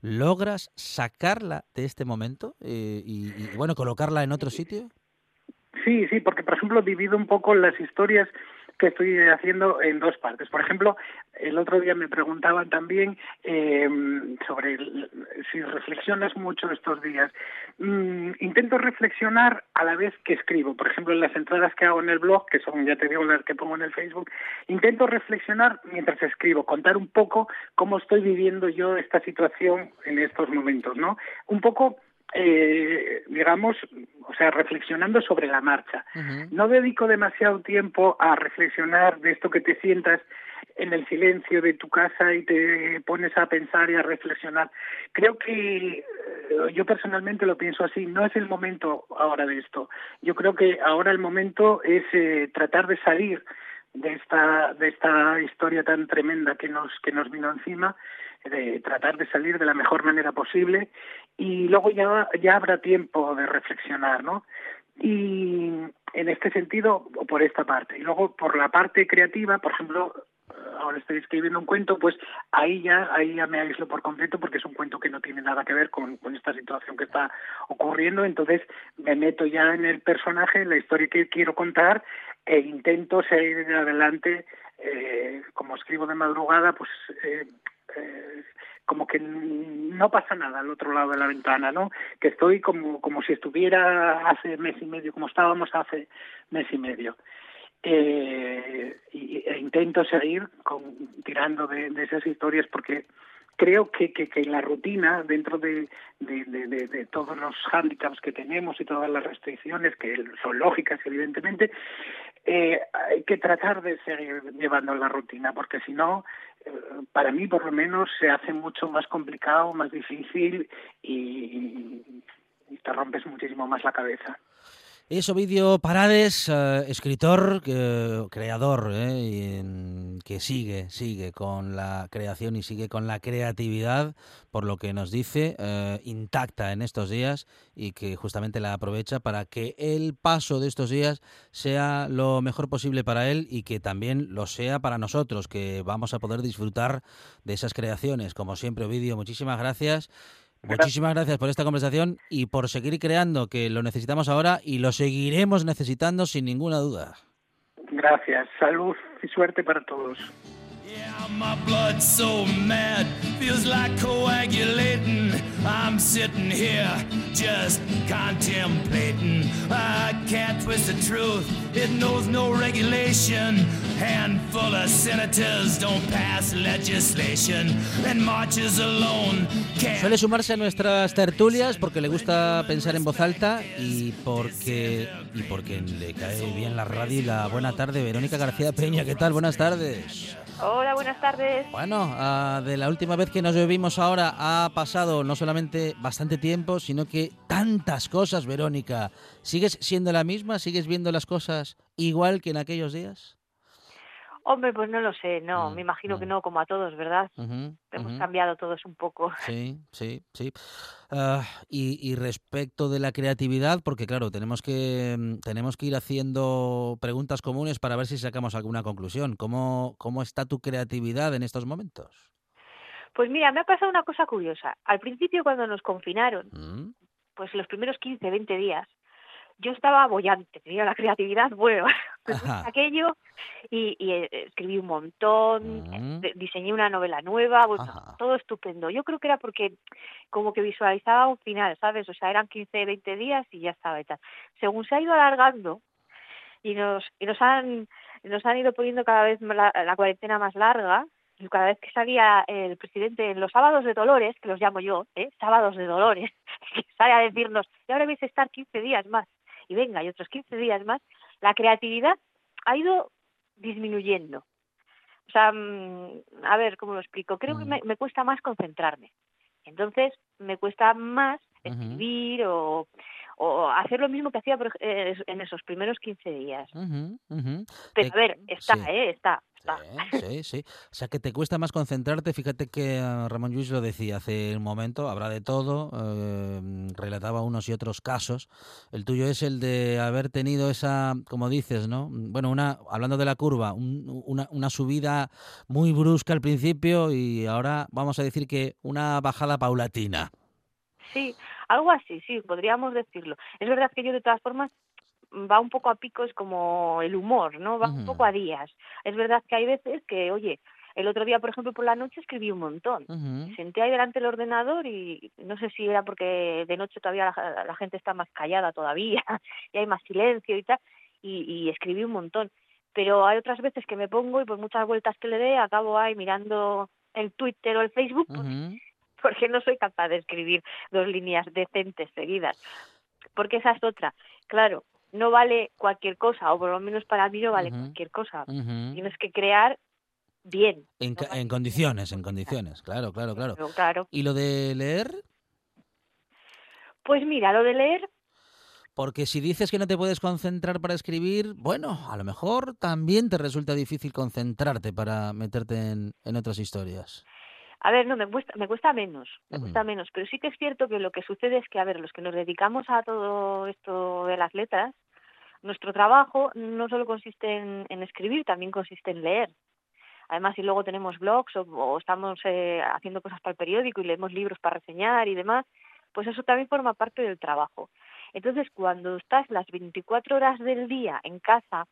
¿Logras sacarla de este momento eh, y, bueno, colocarla en otro sitio? Sí, sí, porque por ejemplo divido un poco las historias que estoy haciendo en dos partes. Por ejemplo, el otro día me preguntaban también eh, sobre si reflexionas mucho estos días. Mm, intento reflexionar a la vez que escribo. Por ejemplo, en las entradas que hago en el blog, que son, ya te digo, las que pongo en el Facebook, intento reflexionar mientras escribo, contar un poco cómo estoy viviendo yo esta situación en estos momentos, ¿no? Un poco eh, digamos, o sea, reflexionando sobre la marcha. No dedico demasiado tiempo a reflexionar de esto que te sientas en el silencio de tu casa y te pones a pensar y a reflexionar. Creo que eh, yo personalmente lo pienso así, no es el momento ahora de esto. Yo creo que ahora el momento es eh, tratar de salir de esta de esta historia tan tremenda que nos que nos vino encima de tratar de salir de la mejor manera posible y luego ya, ya habrá tiempo de reflexionar, ¿no? Y en este sentido, por esta parte. Y luego por la parte creativa, por ejemplo, ahora estoy escribiendo un cuento, pues ahí ya, ahí ya me aíslo por completo porque es un cuento que no tiene nada que ver con, con esta situación que está ocurriendo, entonces me meto ya en el personaje, en la historia que quiero contar e intento seguir adelante, eh, como escribo de madrugada, pues eh, como que no pasa nada al otro lado de la ventana, ¿no? Que estoy como, como si estuviera hace mes y medio, como estábamos hace mes y medio. Eh, e intento seguir con, tirando de, esas historias porque creo que, que, que la rutina, dentro de, todos los hándicaps que tenemos y todas las restricciones, que son lógicas, evidentemente, eh, hay que tratar de seguir llevando la rutina, porque si no, para mí por lo menos se hace mucho más complicado, más difícil y, te rompes muchísimo más la cabeza. Es Ovidio Parades, eh, escritor, creador, eh, que sigue, sigue con la creación y sigue con la creatividad, por lo que nos dice, eh, intacta en estos días y que justamente la aprovecha para que el paso de estos días sea lo mejor posible para él y que también lo sea para nosotros, que vamos a poder disfrutar de esas creaciones. Como siempre, Ovidio, muchísimas gracias Muchísimas gracias por esta conversación y por seguir creando, que lo necesitamos ahora y lo seguiremos necesitando sin ninguna duda. Gracias, salud y suerte para todos. Yeah, my so mad, feels like. I'm here just contemplating. I can't twist the truth, it knows no regulation. Handful of senators don't pass legislation and marches alone. Suele sumarse a nuestras tertulias porque le gusta pensar en voz alta y porque, y porque le cae bien la radio y la buena tarde. Verónica García Peña, ¿qué tal? Buenas tardes. Hola, buenas tardes. Bueno, uh, de la última vez que nos vimos ahora ha pasado no solamente bastante tiempo, sino que tantas cosas, Verónica. ¿Sigues siendo la misma? ¿Sigues viendo las cosas igual que en aquellos días? Hombre, pues no lo sé, no, mm, me imagino que mm. no, como a todos, ¿verdad? Hemos cambiado todos un poco. Sí, sí, sí. Ah, y, respecto de la creatividad, porque claro, tenemos que, mm, tenemos que ir haciendo preguntas comunes para ver si sacamos alguna conclusión. ¿Cómo, cómo está tu creatividad en estos momentos? Pues mira, me ha pasado una cosa curiosa. Al principio, cuando nos confinaron, pues los primeros 15, 20 días, yo estaba bollante, tenía la creatividad, bueno, aquello y, eh, escribí un montón, mm. diseñé una novela nueva, bueno, todo estupendo. Yo creo que era porque como que visualizaba un final, ¿sabes? O sea, eran 15, 20 días y ya estaba y tal. Según se ha ido alargando y nos y nos han nos han ido poniendo cada vez la, la cuarentena más larga, y cada vez que salía el presidente en los sábados de Dolores, que los llamo yo, ¿eh? sábados de Dolores, que sale a decirnos, y ahora vais a estar 15 días más y venga, y otros 15 días más, la creatividad ha ido disminuyendo. O sea, mm, a ver, ¿cómo lo explico? Creo que mm. me, cuesta más concentrarme. Entonces, me cuesta más escribir o, o hacer lo mismo que hacía eh, en esos primeros 15 días. Pero a ver, está, ¿eh? Está. Sí, sí, O sea, que te cuesta más concentrarte. Fíjate que ah, Ramón Lluís lo decía hace un momento, habrá de todo, eh, relataba unos y otros casos. El tuyo es el de haber tenido esa, como dices, ¿no? Bueno, una, hablando de la curva, una, una subida muy brusca al principio y ahora vamos a decir que una bajada paulatina. Sí, algo así, sí, podríamos decirlo. Es verdad que yo de todas formas va un poco a picos como el humor, ¿no? Va un poco a días. Es verdad que hay veces que, oye, el otro día, por ejemplo, por la noche escribí un montón. Senté ahí delante del ordenador y no sé si era porque de noche todavía la, gente está más callada todavía y hay más silencio y tal, y, escribí un montón. Pero hay otras veces que me pongo y por muchas vueltas que le dé acabo ahí mirando el Twitter o el Facebook porque no soy capaz de escribir dos líneas decentes seguidas. Porque esa es otra. Claro, no vale cualquier cosa, o por lo menos para mí no vale cualquier cosa. Tienes que crear bien. En, condiciones, en condiciones, claro, claro, claro, claro. ¿Y lo de leer? Pues mira, lo de leer... Porque si dices que no te puedes concentrar para escribir, bueno, a lo mejor también te resulta difícil concentrarte para meterte en, en otras historias. A ver, no, me cuesta, me cuesta menos, me cuesta menos, pero sí que es cierto que lo que sucede es que, a ver, los que nos dedicamos a todo esto de las letras, nuestro trabajo no solo consiste en, escribir, también consiste en leer. Además, si luego tenemos blogs o, estamos eh, haciendo cosas para el periódico y leemos libros para reseñar y demás, pues eso también forma parte del trabajo. Entonces, cuando estás las 24 horas del día en casa,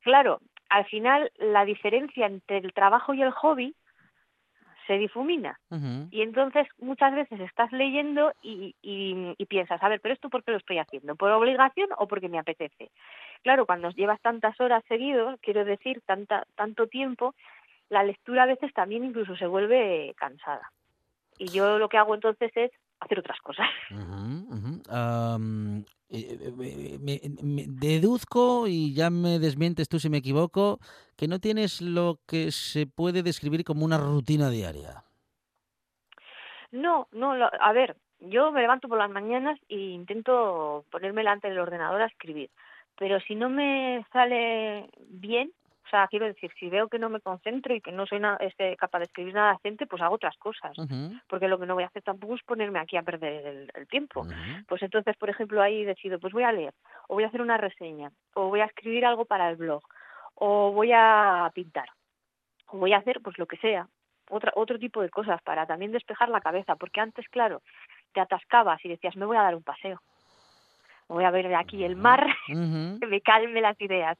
claro, al final la diferencia entre el trabajo y el hobby se difumina. Y entonces muchas veces estás leyendo y, y, piensas, a ver, pero esto por qué lo estoy haciendo, por obligación o porque me apetece. Claro, cuando llevas tantas horas seguidos, quiero decir, tanta, tanto tiempo, la lectura a veces también incluso se vuelve cansada. Y yo lo que hago entonces es hacer otras cosas. Eh, eh, me, deduzco, y ya me desmientes tú si me equivoco, que no tienes lo que se puede describir como una rutina diaria. No, no, a ver, yo me levanto por las mañanas e intento ponerme delante del ordenador a escribir, pero si no me sale bien, o sea, quiero decir, si veo que no me concentro y que no soy este, capaz de escribir nada decente, pues hago otras cosas. Porque lo que no voy a hacer tampoco es ponerme aquí a perder el, tiempo. Pues entonces, por ejemplo, ahí decido, pues voy a leer, o voy a hacer una reseña, o voy a escribir algo para el blog, o voy a pintar, o voy a hacer pues lo que sea. Otra, otro tipo de cosas para también despejar la cabeza, porque antes, claro, te atascabas y decías, me voy a dar un paseo, voy a ver aquí el mar, que me calme las ideas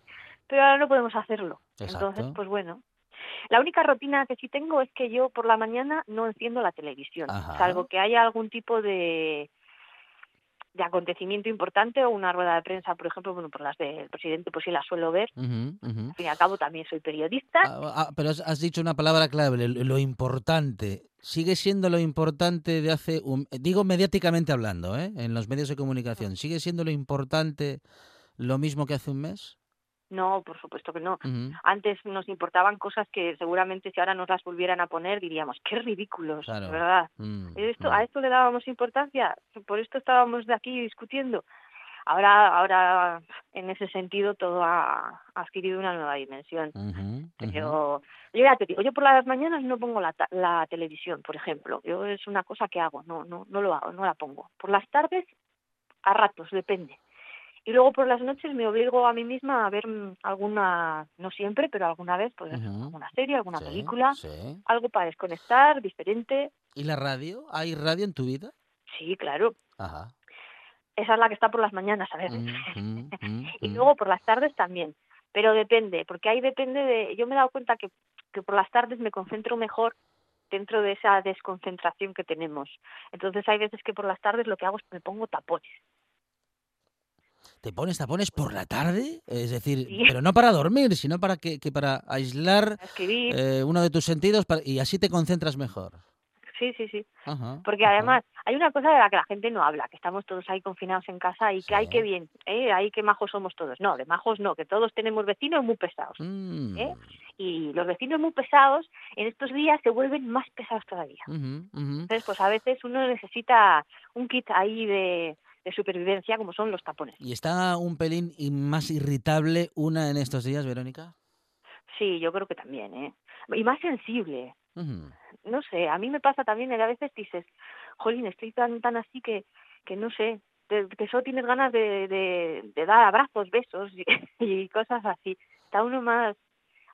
pero ahora no podemos hacerlo. Entonces, pues bueno, La única rutina que sí tengo es que yo por la mañana no enciendo la televisión, salvo que haya algún tipo de de acontecimiento importante o una rueda de prensa, por ejemplo, bueno, por las del presidente, pues sí la suelo ver. Al fin y al cabo también soy periodista. Ah, ah, pero has, dicho una palabra clave, lo importante. Sigue siendo lo importante de hace, un, digo mediáticamente hablando, ¿eh? en los medios de comunicación, ¿sigue siendo lo importante lo mismo que hace un mes? No, por supuesto que no. Antes nos importaban cosas que seguramente si ahora nos las volvieran a poner diríamos, qué ridículos, ¿verdad? Mm, esto, ¿A mm. esto le dábamos importancia? ¿Por esto estábamos de aquí discutiendo? Ahora, ahora en ese sentido todo ha, adquirido una nueva dimensión. yo ya te digo, yo por las mañanas no pongo la, la televisión, por ejemplo. Yo es una cosa que hago, no, no, no lo hago, no la pongo. Por las tardes, a ratos, depende. Y luego por las noches me obligo a mí misma a ver mm, alguna, no siempre, pero alguna vez, pues alguna serie, alguna película, algo para desconectar, diferente. ¿Y la radio? ¿Hay radio en tu vida? Sí, claro. Ajá. Esa es la que está por las mañanas a veces. y luego por las tardes también. Pero depende, porque ahí depende de... Yo me he dado cuenta que, que por las tardes me concentro mejor dentro de esa desconcentración que tenemos. Entonces hay veces que por las tardes lo que hago es que me pongo tapones te pones tapones por la tarde, es decir, pero no para dormir, sino para que, para aislar eh, uno de tus sentidos y así te concentras mejor. Sí, sí, sí. Porque además hay una cosa de la que la gente no habla, que estamos todos ahí confinados en casa y que hay que bien, ¿eh? hay que majos somos todos. No, de majos no, que todos tenemos vecinos muy pesados. Mm. ¿eh? Y los vecinos muy pesados en estos días se vuelven más pesados todavía. Entonces, pues a veces uno necesita un kit ahí de, de supervivencia como son los tapones. ¿Y está un pelín más irritable una en estos días, Verónica? Sí, yo creo que también, ¿eh? Y más sensible. No sé, a mí me pasa también, a veces dices, jolín, estoy tan, tan así que, que no sé, que solo tienes ganas de, de, dar abrazos, besos y, cosas así. Está uno más,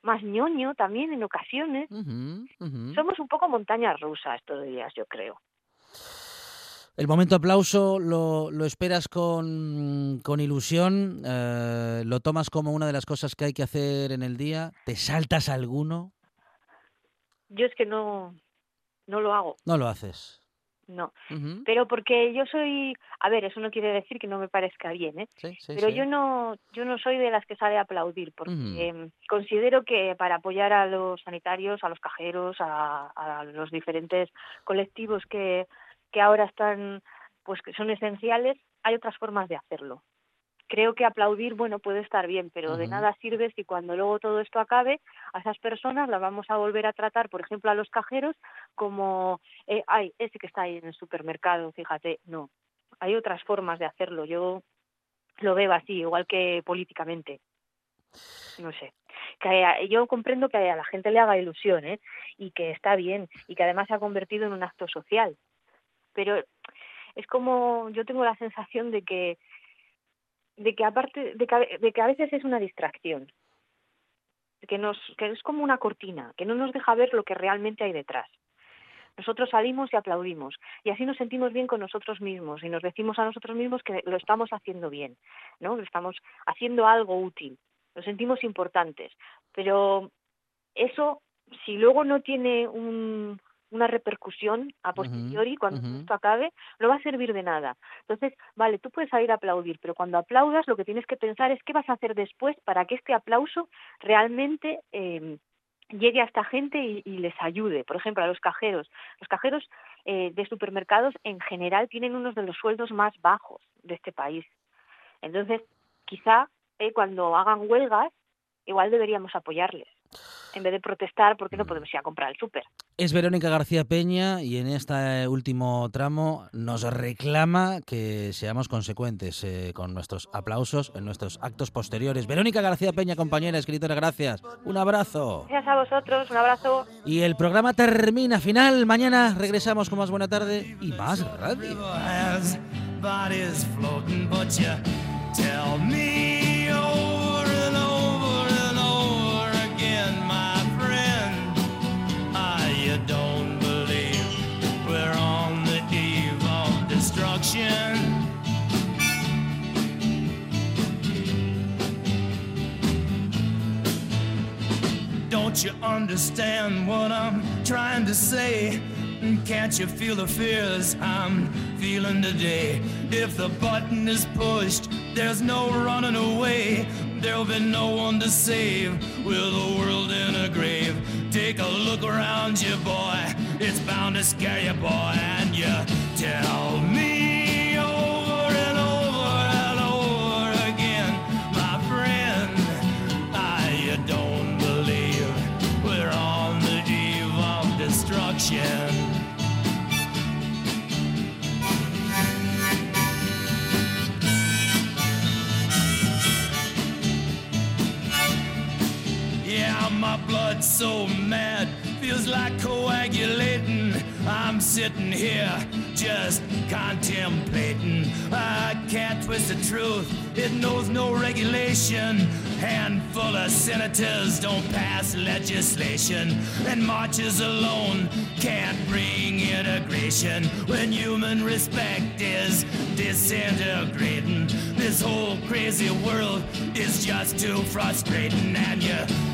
más ñoño también en ocasiones. Somos un poco montañas rusas estos días, yo creo. El momento aplauso lo, lo esperas con, con ilusión, eh, lo tomas como una de las cosas que hay que hacer en el día, ¿te saltas alguno? Yo es que no, no lo hago. No lo haces. No, pero porque yo soy, a ver, eso no quiere decir que no me parezca bien, ¿eh? pero yo no, yo no soy de las que sale a aplaudir, porque considero que para apoyar a los sanitarios, a los cajeros, a, a los diferentes colectivos que que ahora están, pues que son esenciales, hay otras formas de hacerlo. Creo que aplaudir, bueno, puede estar bien, pero de nada sirve si cuando luego todo esto acabe, a esas personas las vamos a volver a tratar, por ejemplo, a los cajeros, como, eh, ay, ese que está ahí en el supermercado, fíjate, no. Hay otras formas de hacerlo. Yo lo veo así, igual que políticamente. No sé. Que yo comprendo que a la gente le haga ilusión, ¿eh? Y que está bien, y que además se ha convertido en un acto social pero es como yo tengo la sensación de que de que aparte de que, de que a veces es una distracción que nos que es como una cortina que no nos deja ver lo que realmente hay detrás. Nosotros salimos y aplaudimos y así nos sentimos bien con nosotros mismos y nos decimos a nosotros mismos que lo estamos haciendo bien no que estamos haciendo algo útil nos sentimos importantes pero eso si luego no tiene un, una repercusión a posteriori cuando esto acabe, no va a servir de nada. Entonces, vale, tú puedes salir a aplaudir, pero cuando aplaudas lo que tienes que pensar es qué vas a hacer después para que este aplauso realmente eh, llegue a esta gente y, les ayude. Por ejemplo, a los cajeros. Los cajeros eh, de supermercados en general tienen unos de los sueldos más bajos de este país. Entonces, quizá eh, cuando hagan huelgas, igual deberíamos apoyarles en vez de protestar porque no mm. podemos ir a comprar el súper. Es Verónica García Peña y en este último tramo nos reclama que seamos consecuentes eh, con nuestros aplausos en nuestros actos posteriores. Verónica García Peña, compañera, escritora, gracias. Un abrazo. Gracias a vosotros, un abrazo. Y el programa termina final. Mañana regresamos con más buena tarde y más radio. Don't you understand what I'm trying to say? Can't you feel the fears I'm feeling today? If the button is pushed, there's no running away. There'll be no one to save with the world in a grave. Take a look around you, boy. It's bound to scare you, boy. And you tell me destruction. my blood so mad, feels like coagulating. I'm sitting here just contemplating. I can't twist the truth, it knows no regulation. Handful of senators don't pass legislation, and marches alone can't bring integration when human respect is disintegrating. This whole crazy world is just too frustrating, and you